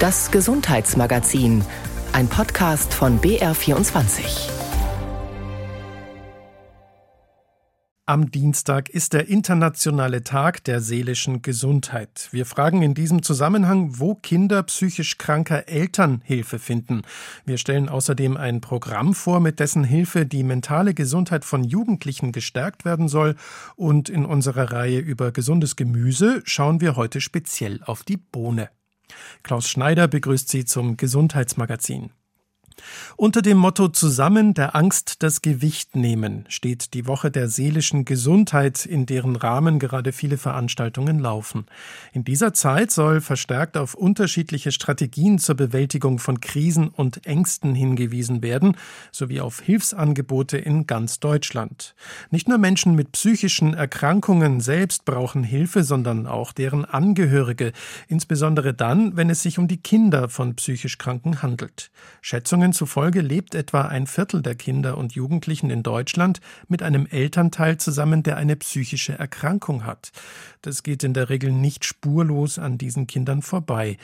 Das Gesundheitsmagazin, ein Podcast von BR24. Am Dienstag ist der internationale Tag der seelischen Gesundheit. Wir fragen in diesem Zusammenhang, wo Kinder psychisch kranker Eltern Hilfe finden. Wir stellen außerdem ein Programm vor, mit dessen Hilfe die mentale Gesundheit von Jugendlichen gestärkt werden soll. Und in unserer Reihe über gesundes Gemüse schauen wir heute speziell auf die Bohne. Klaus Schneider begrüßt Sie zum Gesundheitsmagazin. Unter dem Motto Zusammen der Angst das Gewicht nehmen steht die Woche der seelischen Gesundheit, in deren Rahmen gerade viele Veranstaltungen laufen. In dieser Zeit soll verstärkt auf unterschiedliche Strategien zur Bewältigung von Krisen und Ängsten hingewiesen werden, sowie auf Hilfsangebote in ganz Deutschland. Nicht nur Menschen mit psychischen Erkrankungen selbst brauchen Hilfe, sondern auch deren Angehörige, insbesondere dann, wenn es sich um die Kinder von psychisch Kranken handelt. Schätzungen Studien zufolge lebt etwa ein Viertel der Kinder und Jugendlichen in Deutschland mit einem Elternteil zusammen, der eine psychische Erkrankung hat. Das geht in der Regel nicht spurlos an diesen Kindern vorbei.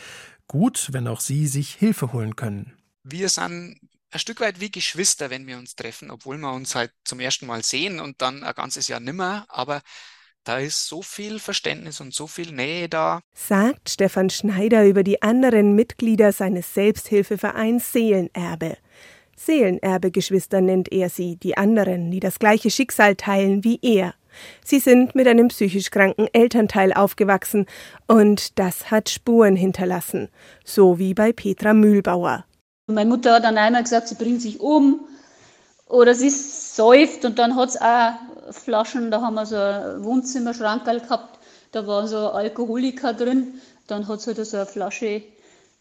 Gut, wenn auch sie sich Hilfe holen können. Wir sind ein Stück weit wie Geschwister, wenn wir uns treffen, obwohl wir uns halt zum ersten Mal sehen und dann ein ganzes Jahr nimmer. Aber da ist so viel Verständnis und so viel Nähe da. Sagt Stefan Schneider über die anderen Mitglieder seines Selbsthilfevereins Seelenerbe. Seelenerbe-Geschwister nennt er sie, die anderen, die das gleiche Schicksal teilen wie er. Sie sind mit einem psychisch kranken Elternteil aufgewachsen und das hat Spuren hinterlassen, so wie bei Petra Mühlbauer. Meine Mutter hat dann einmal gesagt, sie bringt sich um oder sie säuft und dann hat es auch Flaschen, da haben wir so ein Wohnzimmerschrank gehabt, da waren so Alkoholiker drin. Dann hat sie halt so eine Flasche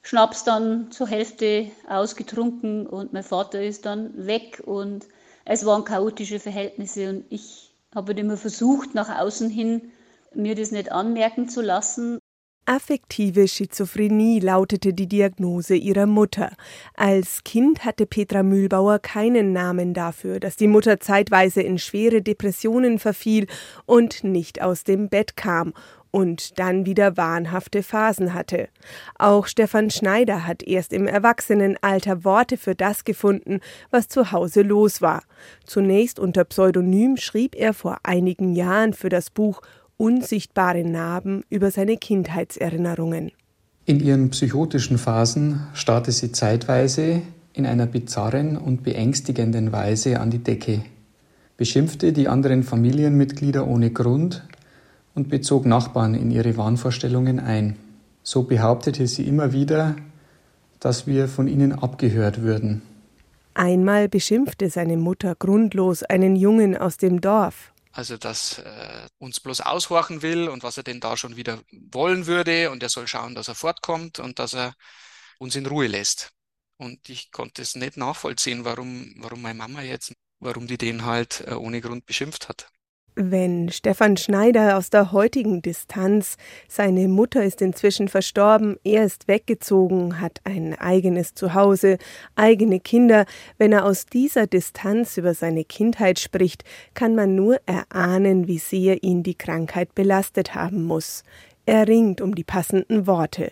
Schnaps dann zur Hälfte ausgetrunken und mein Vater ist dann weg und es waren chaotische Verhältnisse und ich habe halt immer versucht, nach außen hin mir das nicht anmerken zu lassen Affektive Schizophrenie lautete die Diagnose ihrer Mutter. Als Kind hatte Petra Mühlbauer keinen Namen dafür, dass die Mutter zeitweise in schwere Depressionen verfiel und nicht aus dem Bett kam und dann wieder wahnhafte Phasen hatte. Auch Stefan Schneider hat erst im Erwachsenenalter Worte für das gefunden, was zu Hause los war. Zunächst unter Pseudonym schrieb er vor einigen Jahren für das Buch unsichtbare Narben über seine Kindheitserinnerungen. In ihren psychotischen Phasen starrte sie zeitweise in einer bizarren und beängstigenden Weise an die Decke, beschimpfte die anderen Familienmitglieder ohne Grund und bezog Nachbarn in ihre Wahnvorstellungen ein. So behauptete sie immer wieder, dass wir von ihnen abgehört würden. Einmal beschimpfte seine Mutter grundlos einen Jungen aus dem Dorf. Also, dass äh, uns bloß aushorchen will und was er denn da schon wieder wollen würde. Und er soll schauen, dass er fortkommt und dass er uns in Ruhe lässt. Und ich konnte es nicht nachvollziehen, warum, warum meine Mama jetzt, warum die den halt äh, ohne Grund beschimpft hat. Wenn Stefan Schneider aus der heutigen Distanz, seine Mutter ist inzwischen verstorben, er ist weggezogen, hat ein eigenes Zuhause, eigene Kinder, wenn er aus dieser Distanz über seine Kindheit spricht, kann man nur erahnen, wie sehr ihn die Krankheit belastet haben muss. Er ringt um die passenden Worte.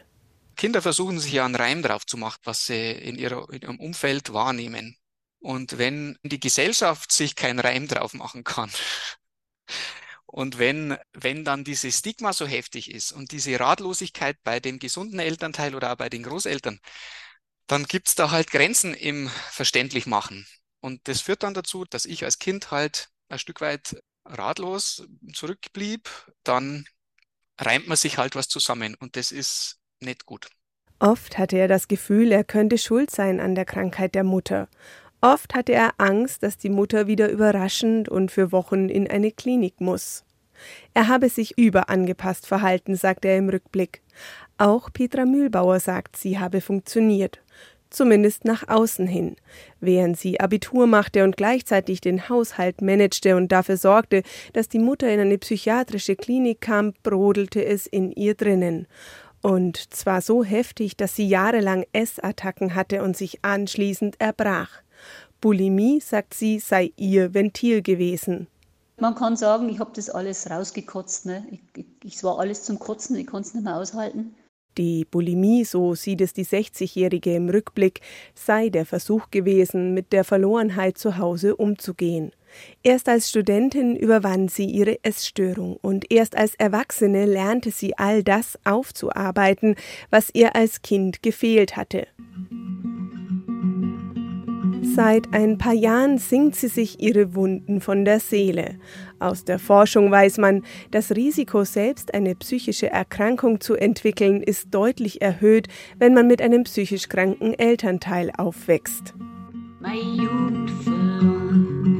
Kinder versuchen sich ja einen Reim drauf zu machen, was sie in, ihrer, in ihrem Umfeld wahrnehmen. Und wenn die Gesellschaft sich keinen Reim drauf machen kann, und wenn, wenn dann dieses Stigma so heftig ist und diese Ratlosigkeit bei dem gesunden Elternteil oder auch bei den Großeltern, dann gibt's da halt Grenzen im Verständlichmachen. Und das führt dann dazu, dass ich als Kind halt ein Stück weit ratlos zurückblieb. Dann reimt man sich halt was zusammen und das ist nicht gut. Oft hatte er das Gefühl, er könnte schuld sein an der Krankheit der Mutter. Oft hatte er Angst, dass die Mutter wieder überraschend und für Wochen in eine Klinik muss. Er habe sich überangepasst verhalten, sagt er im Rückblick. Auch Petra Mühlbauer sagt, sie habe funktioniert. Zumindest nach außen hin. Während sie Abitur machte und gleichzeitig den Haushalt managte und dafür sorgte, dass die Mutter in eine psychiatrische Klinik kam, brodelte es in ihr drinnen. Und zwar so heftig, dass sie jahrelang Essattacken hatte und sich anschließend erbrach. Bulimie, sagt sie, sei ihr Ventil gewesen. Man kann sagen, ich habe das alles rausgekotzt. Ne? Ich, ich, es war alles zum Kotzen, ich konnte es nicht mehr aushalten. Die Bulimie, so sieht es die 60-Jährige im Rückblick, sei der Versuch gewesen, mit der Verlorenheit zu Hause umzugehen. Erst als Studentin überwand sie ihre Essstörung und erst als Erwachsene lernte sie all das aufzuarbeiten, was ihr als Kind gefehlt hatte. Seit ein paar Jahren singt sie sich ihre Wunden von der Seele. Aus der Forschung weiß man, das Risiko, selbst eine psychische Erkrankung zu entwickeln, ist deutlich erhöht, wenn man mit einem psychisch kranken Elternteil aufwächst. Meine Jugend verloren.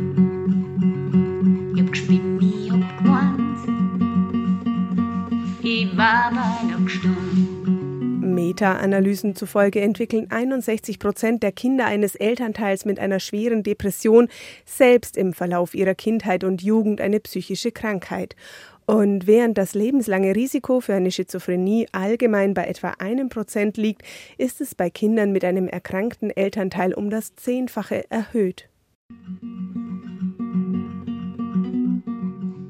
Ich hab geschwimmt, ich hab gewarnt. Ich war aber noch gestorben. Meta-Analysen zufolge entwickeln 61 Prozent der Kinder eines Elternteils mit einer schweren Depression selbst im Verlauf ihrer Kindheit und Jugend eine psychische Krankheit. Und während das lebenslange Risiko für eine Schizophrenie allgemein bei etwa einem Prozent liegt, ist es bei Kindern mit einem erkrankten Elternteil um das Zehnfache erhöht.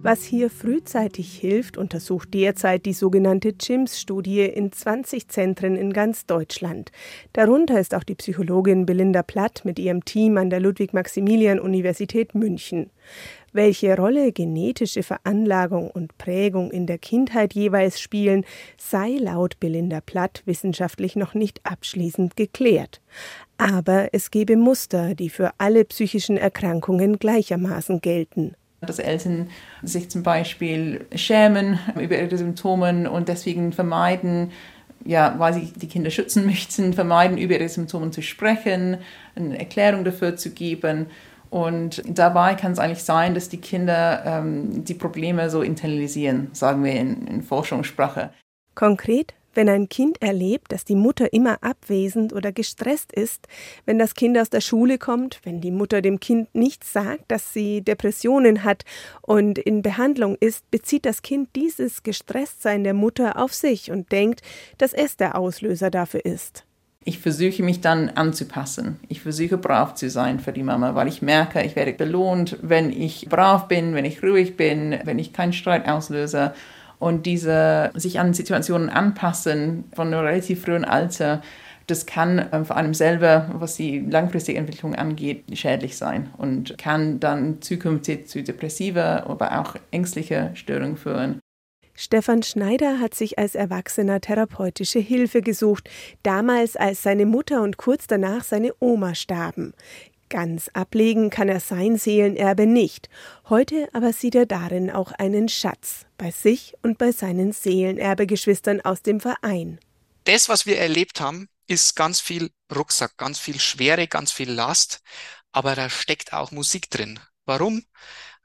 Was hier frühzeitig hilft, untersucht derzeit die sogenannte CHIMS-Studie in 20 Zentren in ganz Deutschland. Darunter ist auch die Psychologin Belinda Platt mit ihrem Team an der Ludwig-Maximilian-Universität München. Welche Rolle genetische Veranlagung und Prägung in der Kindheit jeweils spielen, sei laut Belinda Platt wissenschaftlich noch nicht abschließend geklärt. Aber es gebe Muster, die für alle psychischen Erkrankungen gleichermaßen gelten dass Eltern sich zum Beispiel schämen über ihre Symptome und deswegen vermeiden, ja, weil sie die Kinder schützen möchten, vermeiden, über ihre Symptome zu sprechen, eine Erklärung dafür zu geben. Und dabei kann es eigentlich sein, dass die Kinder ähm, die Probleme so internalisieren, sagen wir in, in Forschungssprache. Konkret wenn ein Kind erlebt, dass die Mutter immer abwesend oder gestresst ist, wenn das Kind aus der Schule kommt, wenn die Mutter dem Kind nicht sagt, dass sie Depressionen hat und in Behandlung ist, bezieht das Kind dieses Gestresstsein der Mutter auf sich und denkt, dass es der Auslöser dafür ist. Ich versuche mich dann anzupassen. Ich versuche brav zu sein für die Mama, weil ich merke, ich werde belohnt, wenn ich brav bin, wenn ich ruhig bin, wenn ich keinen Streit auslöse und diese sich an Situationen anpassen von einem relativ frühen Alter, das kann ähm, vor allem selber, was die langfristige Entwicklung angeht, schädlich sein und kann dann zukünftig zu depressiver, aber auch ängstlicher Störungen führen. Stefan Schneider hat sich als Erwachsener therapeutische Hilfe gesucht, damals als seine Mutter und kurz danach seine Oma starben. Ganz ablegen kann er sein Seelenerbe nicht. Heute aber sieht er darin auch einen Schatz bei sich und bei seinen Seelenerbegeschwistern aus dem Verein. Das, was wir erlebt haben, ist ganz viel Rucksack, ganz viel Schwere, ganz viel Last, aber da steckt auch Musik drin. Warum?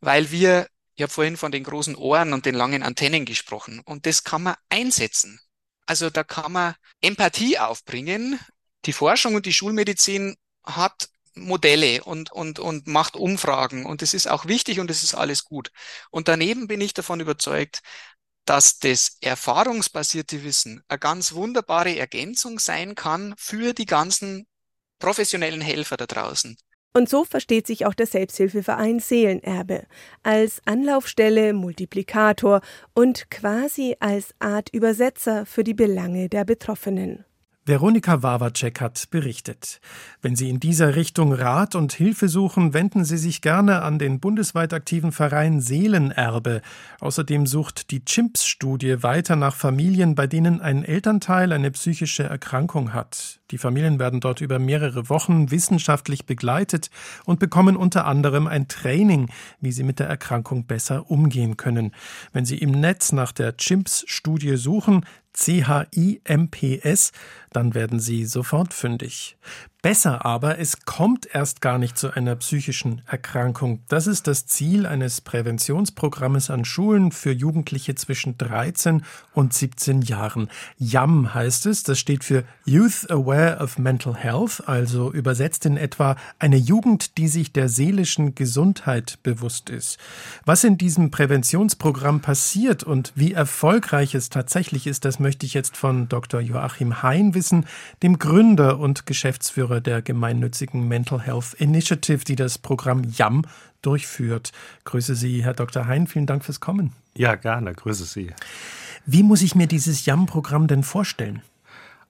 Weil wir, ich habe vorhin von den großen Ohren und den langen Antennen gesprochen und das kann man einsetzen. Also da kann man Empathie aufbringen. Die Forschung und die Schulmedizin hat Modelle und, und, und macht Umfragen. Und das ist auch wichtig und das ist alles gut. Und daneben bin ich davon überzeugt, dass das erfahrungsbasierte Wissen eine ganz wunderbare Ergänzung sein kann für die ganzen professionellen Helfer da draußen. Und so versteht sich auch der Selbsthilfeverein Seelenerbe als Anlaufstelle, Multiplikator und quasi als Art Übersetzer für die Belange der Betroffenen. Veronika Wawacek hat berichtet. Wenn Sie in dieser Richtung Rat und Hilfe suchen, wenden Sie sich gerne an den bundesweit aktiven Verein Seelenerbe. Außerdem sucht die Chimps-Studie weiter nach Familien, bei denen ein Elternteil eine psychische Erkrankung hat. Die Familien werden dort über mehrere Wochen wissenschaftlich begleitet und bekommen unter anderem ein Training, wie sie mit der Erkrankung besser umgehen können. Wenn Sie im Netz nach der Chimps-Studie suchen, C-H-I-M-P-S, dann werden Sie sofort fündig. Besser aber, es kommt erst gar nicht zu einer psychischen Erkrankung. Das ist das Ziel eines Präventionsprogrammes an Schulen für Jugendliche zwischen 13 und 17 Jahren. YAM heißt es, das steht für Youth Aware of Mental Health, also übersetzt in etwa eine Jugend, die sich der seelischen Gesundheit bewusst ist. Was in diesem Präventionsprogramm passiert und wie erfolgreich es tatsächlich ist, das möchte ich jetzt von Dr. Joachim Hein wissen, dem Gründer und Geschäftsführer Geschäftsführer der gemeinnützigen Mental Health Initiative, die das Programm YAM durchführt. Grüße Sie, Herr Dr. Hein. Vielen Dank fürs Kommen. Ja, gerne. Grüße Sie. Wie muss ich mir dieses YAM-Programm denn vorstellen?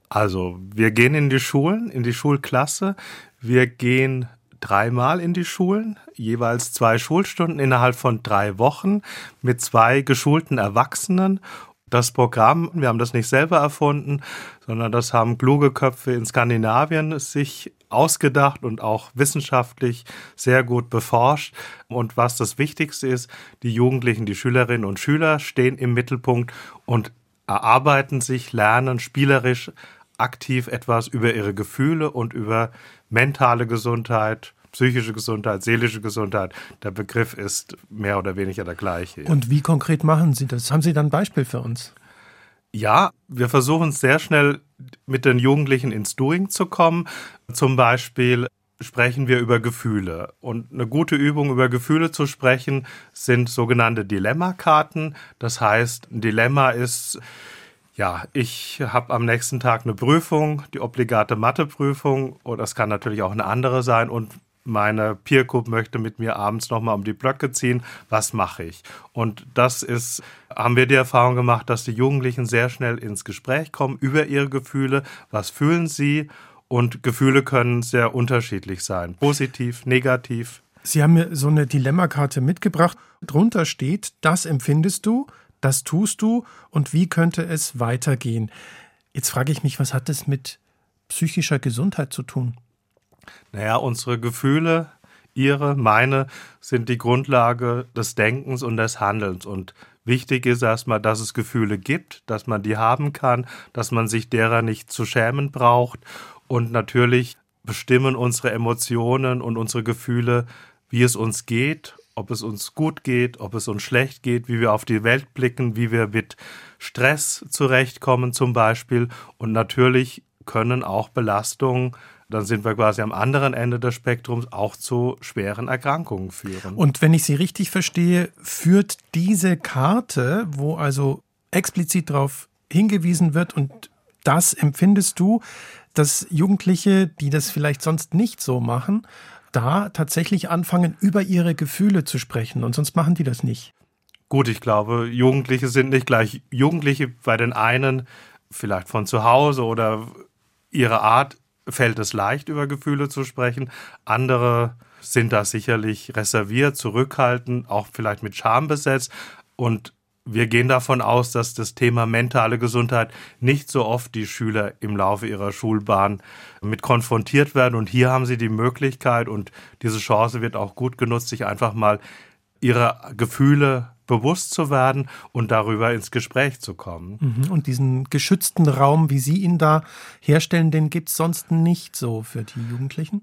Also, wir gehen in die Schulen, in die Schulklasse. Wir gehen dreimal in die Schulen, jeweils zwei Schulstunden innerhalb von drei Wochen mit zwei geschulten Erwachsenen. Das Programm, wir haben das nicht selber erfunden, sondern das haben kluge Köpfe in Skandinavien sich ausgedacht und auch wissenschaftlich sehr gut beforscht. Und was das Wichtigste ist, die Jugendlichen, die Schülerinnen und Schüler stehen im Mittelpunkt und erarbeiten sich, lernen spielerisch aktiv etwas über ihre Gefühle und über mentale Gesundheit, psychische Gesundheit, seelische Gesundheit. Der Begriff ist mehr oder weniger der gleiche. Und wie konkret machen Sie das? Haben Sie da ein Beispiel für uns? Ja, wir versuchen sehr schnell mit den Jugendlichen ins Doing zu kommen. Zum Beispiel sprechen wir über Gefühle. Und eine gute Übung, über Gefühle zu sprechen, sind sogenannte Dilemmakarten. Das heißt, ein Dilemma ist, ja, ich habe am nächsten Tag eine Prüfung, die obligate Matheprüfung, oder es kann natürlich auch eine andere sein und meine Peer Group möchte mit mir abends nochmal um die Blöcke ziehen. Was mache ich? Und das ist, haben wir die Erfahrung gemacht, dass die Jugendlichen sehr schnell ins Gespräch kommen über ihre Gefühle. Was fühlen sie? Und Gefühle können sehr unterschiedlich sein. Positiv, negativ. Sie haben mir so eine Dilemmakarte mitgebracht. Drunter steht, das empfindest du, das tust du und wie könnte es weitergehen? Jetzt frage ich mich, was hat das mit psychischer Gesundheit zu tun? Naja, unsere Gefühle, ihre, meine, sind die Grundlage des Denkens und des Handelns. Und wichtig ist erstmal, dass es Gefühle gibt, dass man die haben kann, dass man sich derer nicht zu schämen braucht. Und natürlich bestimmen unsere Emotionen und unsere Gefühle, wie es uns geht, ob es uns gut geht, ob es uns schlecht geht, wie wir auf die Welt blicken, wie wir mit Stress zurechtkommen zum Beispiel. Und natürlich können auch Belastungen dann sind wir quasi am anderen Ende des Spektrums auch zu schweren Erkrankungen führen. Und wenn ich Sie richtig verstehe, führt diese Karte, wo also explizit darauf hingewiesen wird und das empfindest du, dass Jugendliche, die das vielleicht sonst nicht so machen, da tatsächlich anfangen, über ihre Gefühle zu sprechen und sonst machen die das nicht. Gut, ich glaube, Jugendliche sind nicht gleich Jugendliche bei den einen, vielleicht von zu Hause oder ihre Art fällt es leicht, über Gefühle zu sprechen. Andere sind da sicherlich reserviert, zurückhaltend, auch vielleicht mit Scham besetzt. Und wir gehen davon aus, dass das Thema mentale Gesundheit nicht so oft die Schüler im Laufe ihrer Schulbahn mit konfrontiert werden. Und hier haben sie die Möglichkeit und diese Chance wird auch gut genutzt, sich einfach mal ihre Gefühle bewusst zu werden und darüber ins Gespräch zu kommen. Mhm. Und diesen geschützten Raum, wie Sie ihn da herstellen, den gibt es sonst nicht so für die Jugendlichen?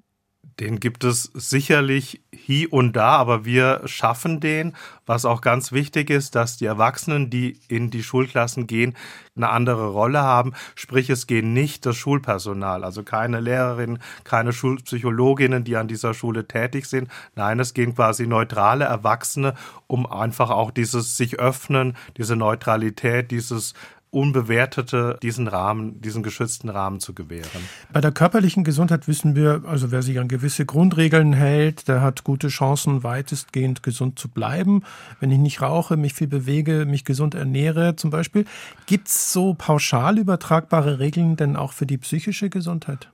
Den gibt es sicherlich hier und da, aber wir schaffen den. Was auch ganz wichtig ist, dass die Erwachsenen, die in die Schulklassen gehen, eine andere Rolle haben. Sprich, es gehen nicht das Schulpersonal, also keine Lehrerinnen, keine Schulpsychologinnen, die an dieser Schule tätig sind. Nein, es gehen quasi neutrale Erwachsene, um einfach auch dieses sich öffnen, diese Neutralität, dieses Unbewertete diesen Rahmen, diesen geschützten Rahmen zu gewähren. Bei der körperlichen Gesundheit wissen wir, also wer sich an gewisse Grundregeln hält, der hat gute Chancen, weitestgehend gesund zu bleiben. Wenn ich nicht rauche, mich viel bewege, mich gesund ernähre zum Beispiel. Gibt es so pauschal übertragbare Regeln denn auch für die psychische Gesundheit?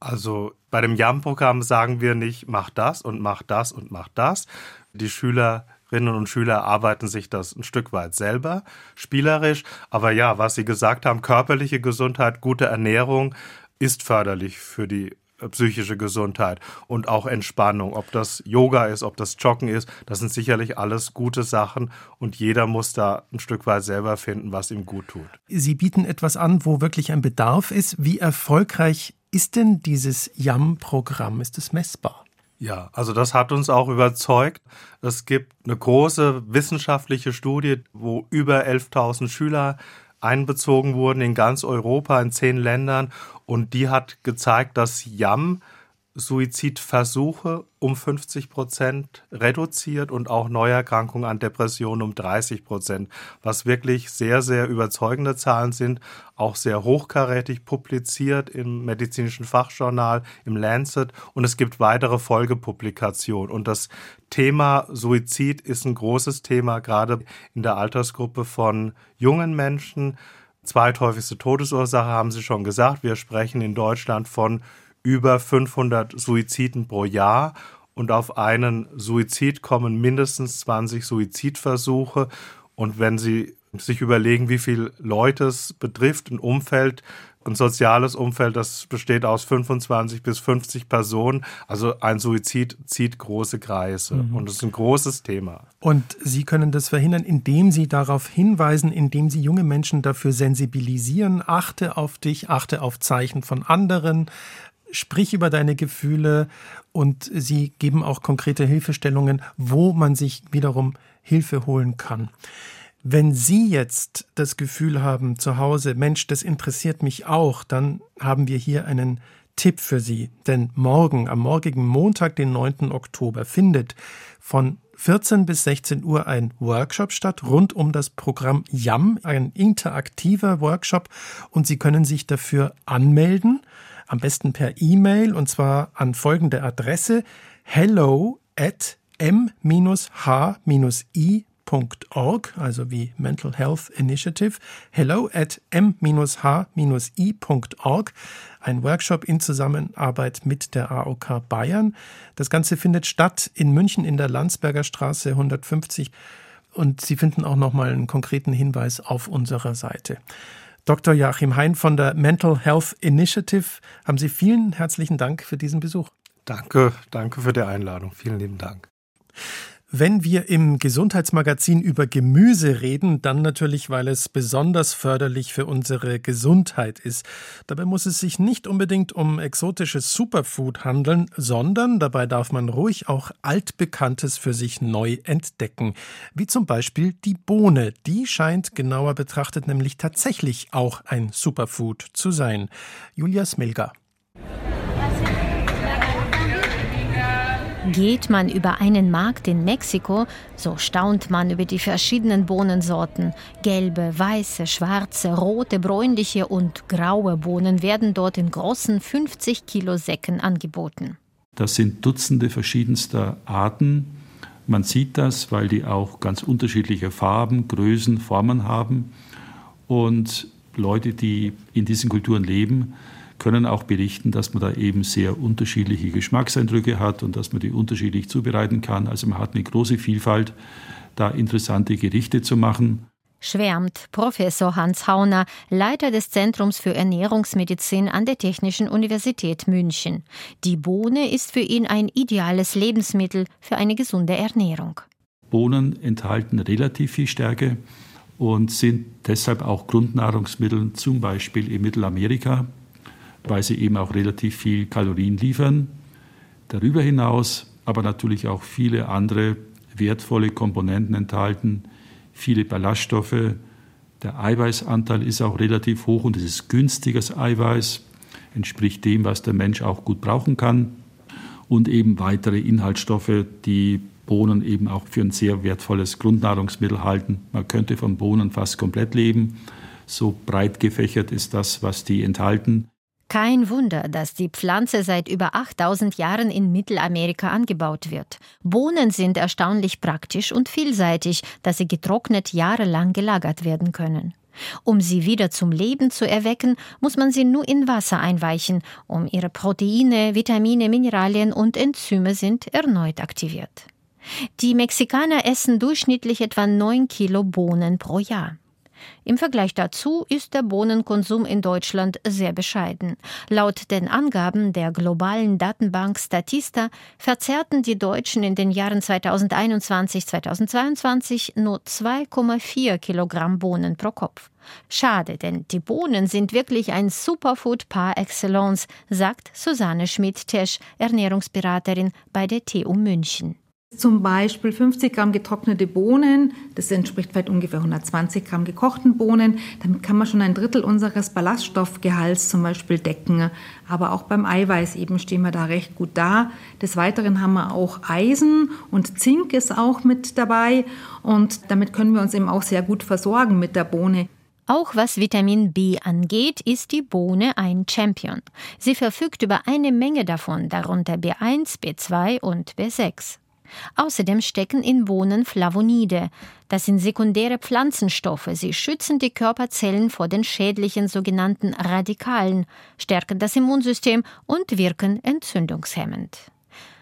Also bei dem JAM-Programm sagen wir nicht, mach das und mach das und mach das. Die Schüler Schülerinnen und Schüler arbeiten sich das ein Stück weit selber, spielerisch. Aber ja, was Sie gesagt haben, körperliche Gesundheit, gute Ernährung ist förderlich für die äh, psychische Gesundheit und auch Entspannung. Ob das Yoga ist, ob das Joggen ist, das sind sicherlich alles gute Sachen und jeder muss da ein Stück weit selber finden, was ihm gut tut. Sie bieten etwas an, wo wirklich ein Bedarf ist. Wie erfolgreich ist denn dieses YAM-Programm? Ist es messbar? Ja, also das hat uns auch überzeugt. Es gibt eine große wissenschaftliche Studie, wo über 11.000 Schüler einbezogen wurden in ganz Europa, in zehn Ländern. Und die hat gezeigt, dass YAM Suizidversuche um 50 Prozent reduziert und auch Neuerkrankungen an Depressionen um 30 Prozent, was wirklich sehr, sehr überzeugende Zahlen sind, auch sehr hochkarätig publiziert im medizinischen Fachjournal, im Lancet und es gibt weitere Folgepublikationen. Und das Thema Suizid ist ein großes Thema, gerade in der Altersgruppe von jungen Menschen. Zweithäufigste Todesursache haben Sie schon gesagt. Wir sprechen in Deutschland von über 500 Suiziden pro Jahr und auf einen Suizid kommen mindestens 20 Suizidversuche. Und wenn Sie sich überlegen, wie viele Leute es betrifft, ein Umfeld, ein soziales Umfeld, das besteht aus 25 bis 50 Personen. Also ein Suizid zieht große Kreise mhm. und es ist ein großes Thema. Und Sie können das verhindern, indem Sie darauf hinweisen, indem Sie junge Menschen dafür sensibilisieren. Achte auf dich, achte auf Zeichen von anderen, sprich über deine Gefühle und sie geben auch konkrete Hilfestellungen, wo man sich wiederum Hilfe holen kann. Wenn Sie jetzt das Gefühl haben zu Hause, Mensch, das interessiert mich auch, dann haben wir hier einen Tipp für Sie. Denn morgen, am morgigen Montag, den 9. Oktober, findet von 14 bis 16 Uhr ein Workshop statt rund um das Programm YAM, ein interaktiver Workshop und Sie können sich dafür anmelden am besten per E-Mail und zwar an folgende Adresse hello at m-h-i.org, also wie Mental Health Initiative, hello at m-h-i.org, ein Workshop in Zusammenarbeit mit der AOK Bayern. Das Ganze findet statt in München in der Landsberger Straße 150 und Sie finden auch nochmal einen konkreten Hinweis auf unserer Seite. Dr. Joachim Hein von der Mental Health Initiative, haben Sie vielen herzlichen Dank für diesen Besuch. Danke, danke für die Einladung. Vielen lieben Dank. Wenn wir im Gesundheitsmagazin über Gemüse reden, dann natürlich, weil es besonders förderlich für unsere Gesundheit ist. Dabei muss es sich nicht unbedingt um exotisches Superfood handeln, sondern dabei darf man ruhig auch altbekanntes für sich neu entdecken. Wie zum Beispiel die Bohne. Die scheint genauer betrachtet nämlich tatsächlich auch ein Superfood zu sein. Julia Smilga. Geht man über einen Markt in Mexiko, so staunt man über die verschiedenen Bohnensorten. Gelbe, weiße, schwarze, rote, bräunliche und graue Bohnen werden dort in großen 50 Kilo Säcken angeboten. Das sind Dutzende verschiedenster Arten. Man sieht das, weil die auch ganz unterschiedliche Farben, Größen, Formen haben. Und Leute, die in diesen Kulturen leben, können auch berichten, dass man da eben sehr unterschiedliche Geschmackseindrücke hat und dass man die unterschiedlich zubereiten kann. Also man hat eine große Vielfalt, da interessante Gerichte zu machen. Schwärmt Professor Hans Hauner, Leiter des Zentrums für Ernährungsmedizin an der Technischen Universität München. Die Bohne ist für ihn ein ideales Lebensmittel für eine gesunde Ernährung. Bohnen enthalten relativ viel Stärke und sind deshalb auch Grundnahrungsmittel, zum Beispiel in Mittelamerika weil sie eben auch relativ viel Kalorien liefern. Darüber hinaus aber natürlich auch viele andere wertvolle Komponenten enthalten, viele Ballaststoffe. Der Eiweißanteil ist auch relativ hoch und es ist günstiges Eiweiß, entspricht dem, was der Mensch auch gut brauchen kann. Und eben weitere Inhaltsstoffe, die Bohnen eben auch für ein sehr wertvolles Grundnahrungsmittel halten. Man könnte von Bohnen fast komplett leben. So breit gefächert ist das, was die enthalten. Kein Wunder, dass die Pflanze seit über 8000 Jahren in Mittelamerika angebaut wird. Bohnen sind erstaunlich praktisch und vielseitig, dass sie getrocknet jahrelang gelagert werden können. Um sie wieder zum Leben zu erwecken, muss man sie nur in Wasser einweichen, um ihre Proteine, Vitamine, Mineralien und Enzyme sind erneut aktiviert. Die Mexikaner essen durchschnittlich etwa 9 Kilo Bohnen pro Jahr. Im Vergleich dazu ist der Bohnenkonsum in Deutschland sehr bescheiden. Laut den Angaben der globalen Datenbank Statista verzehrten die Deutschen in den Jahren 2021-2022 nur 2,4 Kilogramm Bohnen pro Kopf. Schade, denn die Bohnen sind wirklich ein Superfood par excellence, sagt Susanne Schmidt-Tesch, Ernährungsberaterin bei der TU München. Zum Beispiel 50 Gramm getrocknete Bohnen, das entspricht vielleicht ungefähr 120 Gramm gekochten Bohnen. Damit kann man schon ein Drittel unseres Ballaststoffgehalts zum Beispiel decken. Aber auch beim Eiweiß eben stehen wir da recht gut da. Des Weiteren haben wir auch Eisen und Zink ist auch mit dabei. Und damit können wir uns eben auch sehr gut versorgen mit der Bohne. Auch was Vitamin B angeht, ist die Bohne ein Champion. Sie verfügt über eine Menge davon, darunter B1, B2 und B6. Außerdem stecken in Bohnen Flavonide. Das sind sekundäre Pflanzenstoffe. Sie schützen die Körperzellen vor den schädlichen sogenannten Radikalen, stärken das Immunsystem und wirken entzündungshemmend.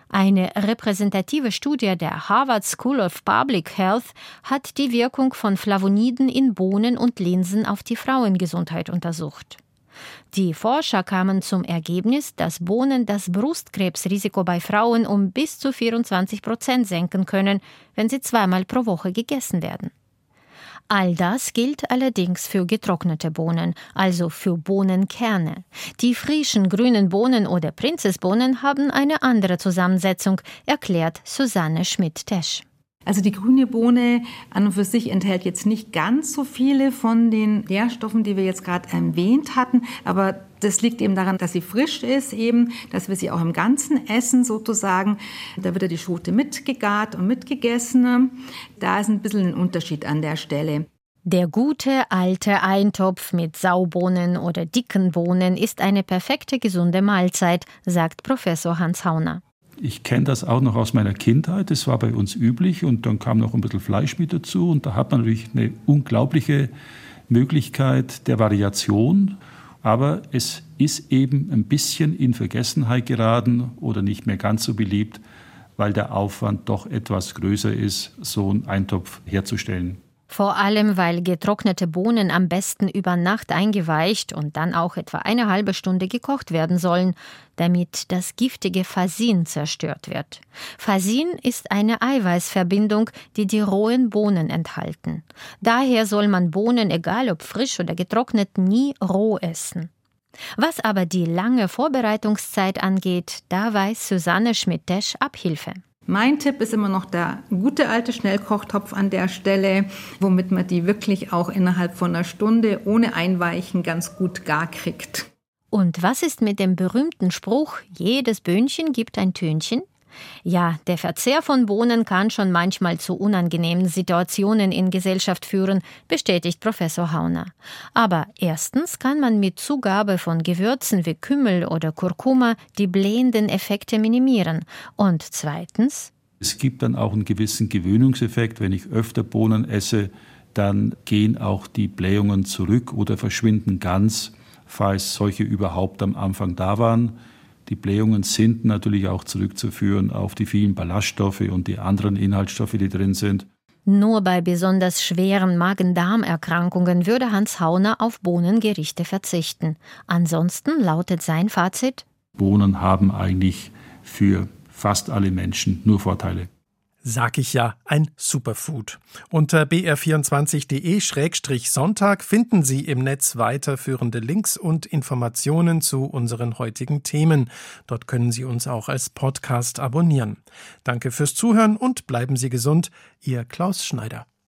Eine repräsentative Studie der Harvard School of Public Health hat die Wirkung von Flavoniden in Bohnen und Linsen auf die Frauengesundheit untersucht. Die Forscher kamen zum Ergebnis, dass Bohnen das Brustkrebsrisiko bei Frauen um bis zu 24 Prozent senken können, wenn sie zweimal pro Woche gegessen werden. All das gilt allerdings für getrocknete Bohnen, also für Bohnenkerne. Die frischen grünen Bohnen oder Prinzessbohnen haben eine andere Zusammensetzung, erklärt Susanne Schmidt-Tesch. Also die grüne Bohne an und für sich enthält jetzt nicht ganz so viele von den Nährstoffen, die wir jetzt gerade erwähnt hatten, aber das liegt eben daran, dass sie frisch ist, eben, dass wir sie auch im Ganzen essen sozusagen. Da wird ja die Schote mitgegart und mitgegessen. Da ist ein bisschen ein Unterschied an der Stelle. Der gute alte Eintopf mit Saubohnen oder dicken Bohnen ist eine perfekte gesunde Mahlzeit, sagt Professor Hans Hauner. Ich kenne das auch noch aus meiner Kindheit. Das war bei uns üblich und dann kam noch ein bisschen Fleisch mit dazu und da hat man natürlich eine unglaubliche Möglichkeit der Variation. Aber es ist eben ein bisschen in Vergessenheit geraten oder nicht mehr ganz so beliebt, weil der Aufwand doch etwas größer ist, so einen Eintopf herzustellen. Vor allem, weil getrocknete Bohnen am besten über Nacht eingeweicht und dann auch etwa eine halbe Stunde gekocht werden sollen, damit das giftige Fasin zerstört wird. Fasin ist eine Eiweißverbindung, die die rohen Bohnen enthalten. Daher soll man Bohnen, egal ob frisch oder getrocknet, nie roh essen. Was aber die lange Vorbereitungszeit angeht, da weiß Susanne Schmidt-Tesch Abhilfe. Mein Tipp ist immer noch der gute alte Schnellkochtopf an der Stelle, womit man die wirklich auch innerhalb von einer Stunde ohne Einweichen ganz gut gar kriegt. Und was ist mit dem berühmten Spruch, jedes Böhnchen gibt ein Tönchen? Ja, der Verzehr von Bohnen kann schon manchmal zu unangenehmen Situationen in Gesellschaft führen, bestätigt Professor Hauner. Aber erstens kann man mit Zugabe von Gewürzen wie Kümmel oder Kurkuma die blähenden Effekte minimieren. Und zweitens, es gibt dann auch einen gewissen Gewöhnungseffekt. Wenn ich öfter Bohnen esse, dann gehen auch die Blähungen zurück oder verschwinden ganz, falls solche überhaupt am Anfang da waren. Die Blähungen sind natürlich auch zurückzuführen auf die vielen Ballaststoffe und die anderen Inhaltsstoffe, die drin sind. Nur bei besonders schweren Magen-Darm-Erkrankungen würde Hans Hauner auf Bohnengerichte verzichten. Ansonsten lautet sein Fazit: Bohnen haben eigentlich für fast alle Menschen nur Vorteile sag ich ja, ein Superfood. Unter br24.de-sonntag finden Sie im Netz weiterführende Links und Informationen zu unseren heutigen Themen. Dort können Sie uns auch als Podcast abonnieren. Danke fürs Zuhören und bleiben Sie gesund. Ihr Klaus Schneider.